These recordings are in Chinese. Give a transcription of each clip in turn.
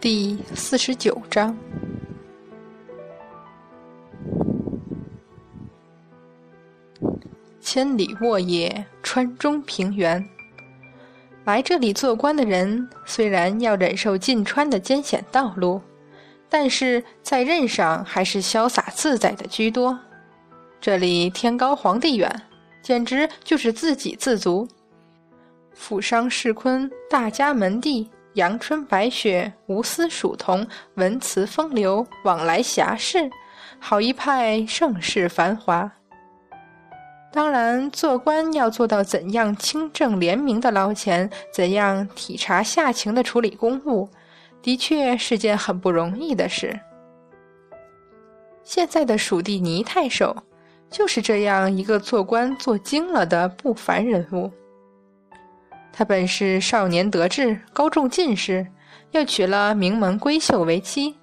第四十九章。千里沃野，川中平原。来这里做官的人，虽然要忍受进川的艰险道路，但是在任上还是潇洒自在的居多。这里天高皇帝远，简直就是自给自足。富商世坤，大家门第，阳春白雪，无私蜀桐，文辞风流，往来侠士，好一派盛世繁华。当然，做官要做到怎样清正廉明的捞钱，怎样体察下情的处理公务，的确是件很不容易的事。现在的蜀地倪太守，就是这样一个做官做精了的不凡人物。他本是少年得志，高中进士，又娶了名门闺秀为妻，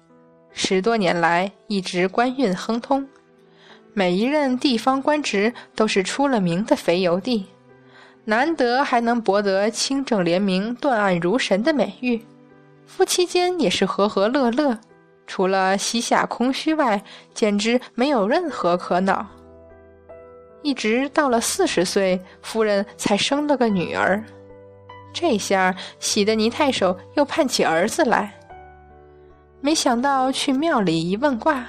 十多年来一直官运亨通，每一任地方官职都是出了名的肥油地，难得还能博得清正廉明、断案如神的美誉。夫妻间也是和和乐乐，除了膝下空虚外，简直没有任何可恼。一直到了四十岁，夫人才生了个女儿。这下喜得倪太守又盼起儿子来。没想到去庙里一问卦，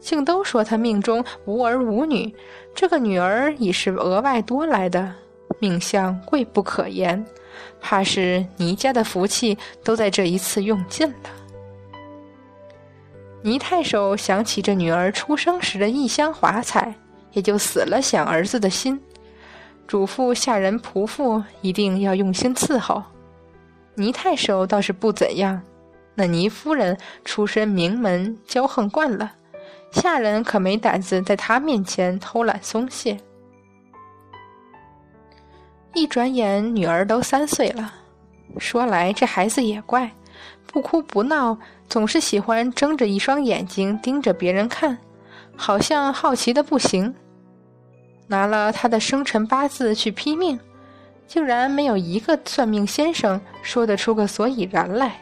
竟都说他命中无儿无女，这个女儿已是额外多来的，命相贵不可言，怕是倪家的福气都在这一次用尽了。倪太守想起这女儿出生时的异香华彩，也就死了想儿子的心。嘱咐下人仆妇一定要用心伺候。倪太守倒是不怎样，那倪夫人出身名门，骄横惯了，下人可没胆子在她面前偷懒松懈。一转眼，女儿都三岁了。说来这孩子也怪，不哭不闹，总是喜欢睁着一双眼睛盯着别人看，好像好奇的不行。拿了他的生辰八字去批命，竟然没有一个算命先生说得出个所以然来。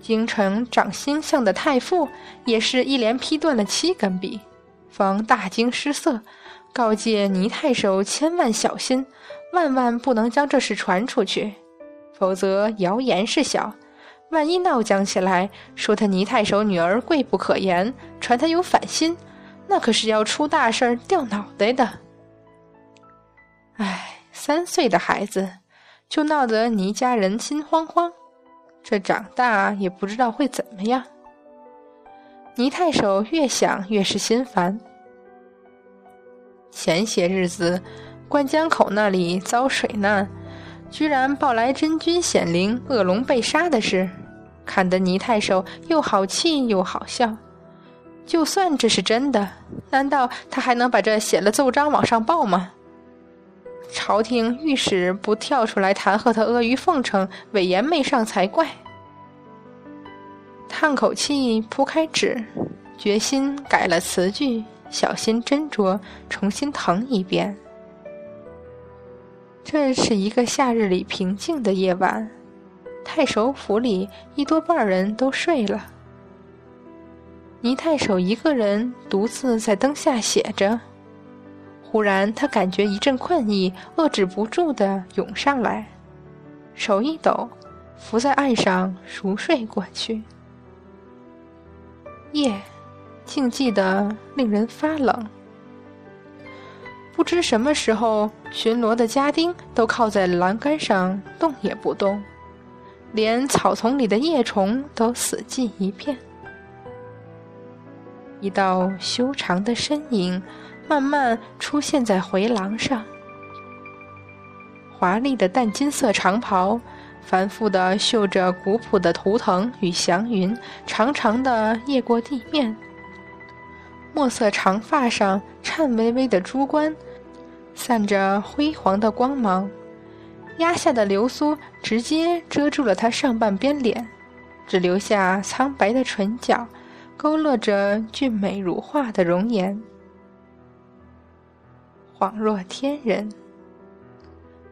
京城长星象的太傅也是一连批断了七根笔，方大惊失色，告诫倪太守千万小心，万万不能将这事传出去，否则谣言是小，万一闹僵起来，说他倪太守女儿贵不可言，传他有反心。那可是要出大事儿、掉脑袋的。唉，三岁的孩子就闹得倪家人心慌慌，这长大也不知道会怎么样。倪太守越想越是心烦。前些日子，灌江口那里遭水难，居然报来真君显灵、恶龙被杀的事，看得倪太守又好气又好笑。就算这是真的，难道他还能把这写了奏章往上报吗？朝廷御史不跳出来弹劾他阿谀奉承、伪言媚上才怪。叹口气，铺开纸，决心改了词句，小心斟酌，重新誊一遍。这是一个夏日里平静的夜晚，太守府里一多半人都睡了。倪太守一个人独自在灯下写着，忽然他感觉一阵困意遏制不住的涌上来，手一抖，伏在岸上熟睡过去。夜，静寂的令人发冷。不知什么时候，巡逻的家丁都靠在栏杆上动也不动，连草丛里的叶虫都死寂一片。一道修长的身影慢慢出现在回廊上，华丽的淡金色长袍，繁复的绣着古朴的图腾与祥云，长长的越过地面。墨色长发上颤巍巍的珠冠，散着辉煌的光芒，压下的流苏直接遮住了他上半边脸，只留下苍白的唇角。勾勒着俊美如画的容颜，恍若天人，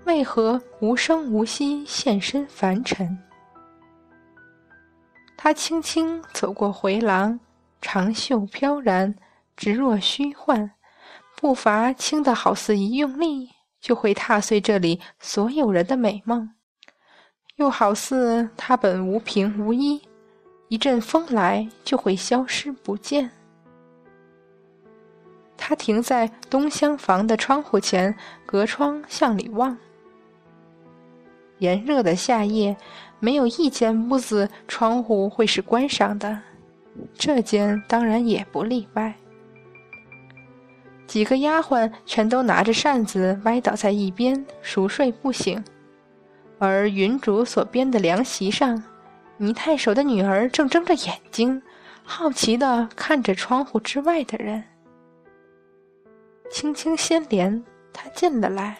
为何无声无息现身凡尘？他轻轻走过回廊，长袖飘然，直若虚幻，步伐轻得好似一用力就会踏碎这里所有人的美梦，又好似他本无凭无依，一阵风来就会消失不见。他停在东厢房的窗户前，隔窗向里望。炎热的夏夜，没有一间屋子窗户会是关上的，这间当然也不例外。几个丫鬟全都拿着扇子歪倒在一边，熟睡不醒。而云竹所编的凉席上，倪太守的女儿正睁着眼睛，好奇地看着窗户之外的人。轻轻掀帘，她进了来。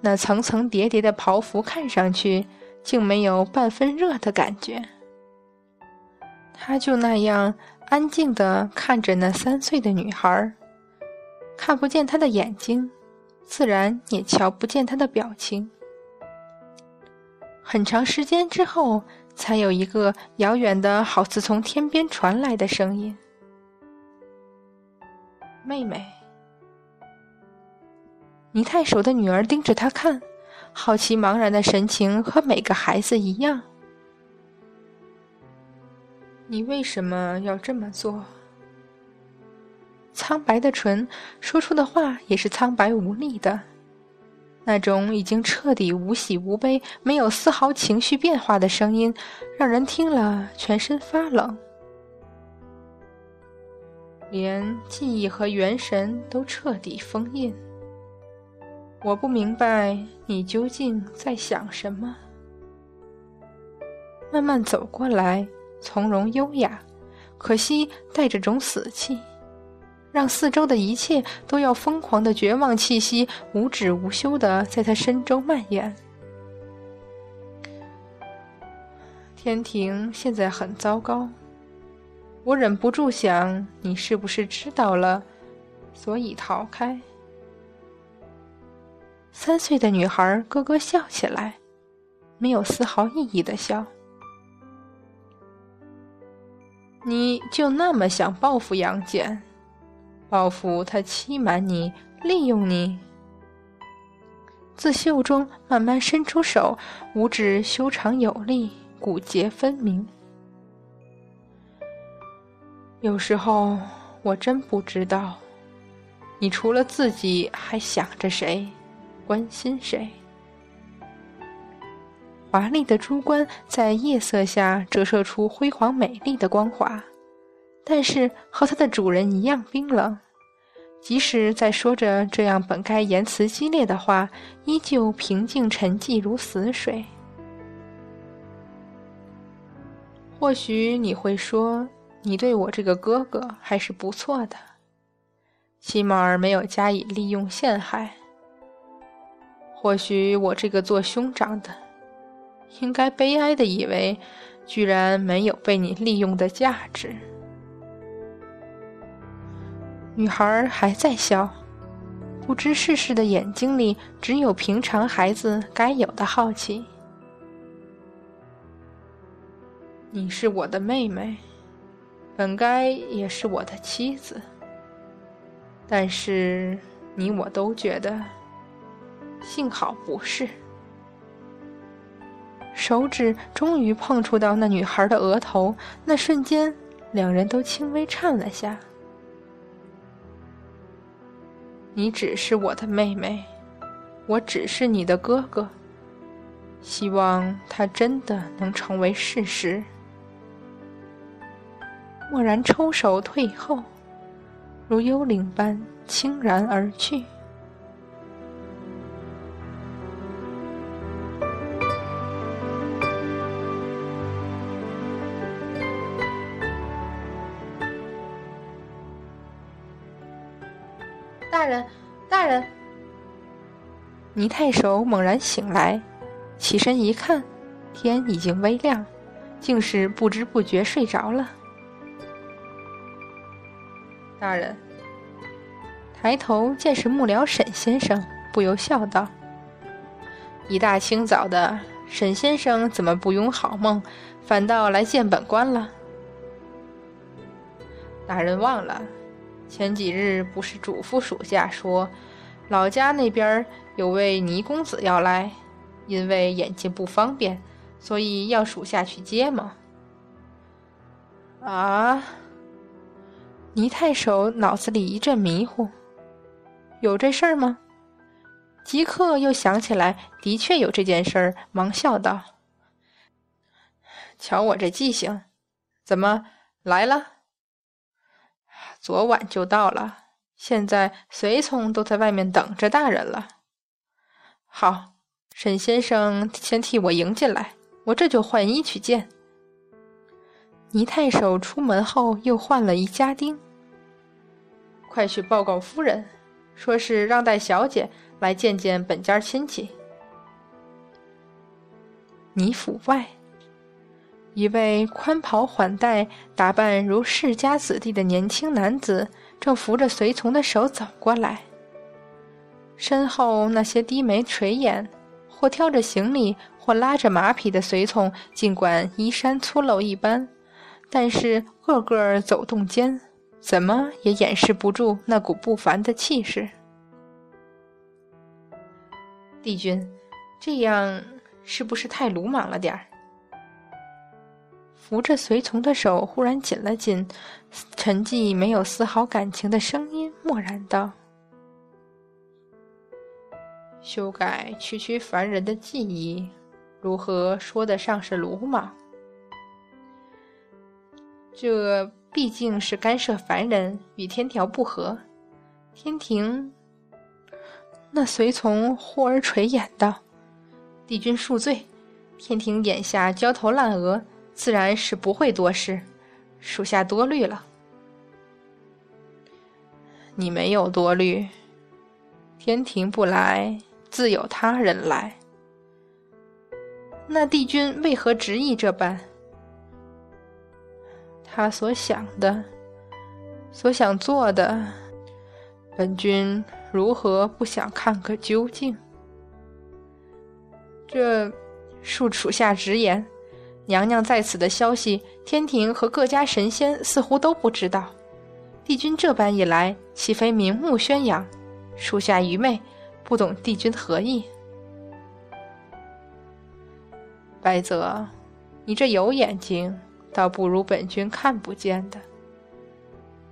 那层层叠叠的袍服看上去竟没有半分热的感觉。他就那样安静地看着那三岁的女孩，看不见她的眼睛，自然也瞧不见她的表情。很长时间之后，才有一个遥远的、好似从天边传来的声音：“妹妹。”倪太守的女儿盯着他看，好奇茫然的神情和每个孩子一样。你为什么要这么做？苍白的唇说出的话也是苍白无力的，那种已经彻底无喜无悲、没有丝毫情绪变化的声音，让人听了全身发冷，连记忆和元神都彻底封印。我不明白你究竟在想什么。慢慢走过来，从容优雅，可惜带着种死气，让四周的一切都要疯狂的绝望气息无止无休的在他身周蔓延。天庭现在很糟糕，我忍不住想，你是不是知道了，所以逃开？三岁的女孩咯咯笑起来，没有丝毫意义的笑。你就那么想报复杨戬，报复他欺瞒你、利用你？自袖中慢慢伸出手，五指修长有力，骨节分明。有时候我真不知道，你除了自己还想着谁？关心谁？华丽的珠冠在夜色下折射出辉煌美丽的光华，但是和它的主人一样冰冷。即使在说着这样本该言辞激烈的话，依旧平静沉寂如死水。或许你会说，你对我这个哥哥还是不错的，起码没有加以利用陷害。或许我这个做兄长的，应该悲哀的以为，居然没有被你利用的价值。女孩还在笑，不知世事的眼睛里只有平常孩子该有的好奇。你是我的妹妹，本该也是我的妻子，但是你我都觉得。幸好不是。手指终于碰触到那女孩的额头，那瞬间，两人都轻微颤了下。你只是我的妹妹，我只是你的哥哥。希望它真的能成为事实。蓦然抽手退后，如幽灵般轻然而去。大人，大人！倪太守猛然醒来，起身一看，天已经微亮，竟是不知不觉睡着了。大人抬头见是幕僚沈先生，不由笑道：“一大清早的，沈先生怎么不拥好梦，反倒来见本官了？大人忘了，前几日不是嘱咐属下说，老家那边有位倪公子要来，因为眼睛不方便，所以要属下去接吗？啊！倪太守脑子里一阵迷糊，有这事儿吗？即刻又想起来，的确有这件事儿，忙笑道：“瞧我这记性，怎么来了？”昨晚就到了，现在随从都在外面等着大人了。好，沈先生先替我迎进来，我这就换衣去见。倪太守出门后又换了一家丁，快去报告夫人，说是让带小姐来见见本家亲戚。倪府外。一位宽袍缓带、打扮如世家子弟的年轻男子，正扶着随从的手走过来。身后那些低眉垂眼、或挑着行李、或拉着马匹的随从，尽管衣衫粗陋一般，但是个个走动间，怎么也掩饰不住那股不凡的气势。帝君，这样是不是太鲁莽了点儿？扶着随从的手忽然紧了紧，沉寂没有丝毫感情的声音默然道：“修改区区凡人的记忆，如何说得上是鲁莽？这毕竟是干涉凡人，与天条不合。天庭……”那随从忽而垂眼道：“帝君恕罪，天庭眼下焦头烂额。”自然是不会多事，属下多虑了。你没有多虑，天庭不来，自有他人来。那帝君为何执意这般？他所想的，所想做的，本君如何不想看个究竟？这恕属下直言。娘娘在此的消息，天庭和各家神仙似乎都不知道。帝君这般一来，岂非明目宣扬？属下愚昧，不懂帝君何意。白泽，你这有眼睛，倒不如本君看不见的。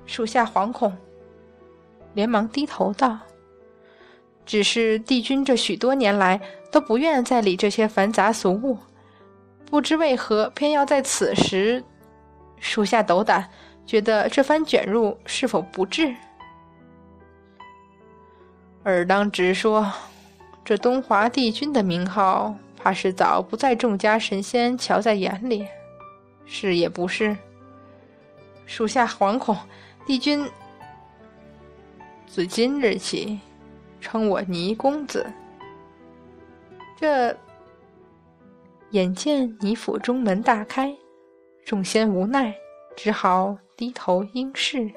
属下惶恐，连忙低头道：“只是帝君这许多年来都不愿再理这些繁杂俗物。”不知为何偏要在此时，属下斗胆，觉得这番卷入是否不智？尔当直说，这东华帝君的名号，怕是早不在众家神仙瞧在眼里，是也不是？属下惶恐，帝君自今日起称我倪公子，这。眼见你府中门大开，众仙无奈，只好低头应是。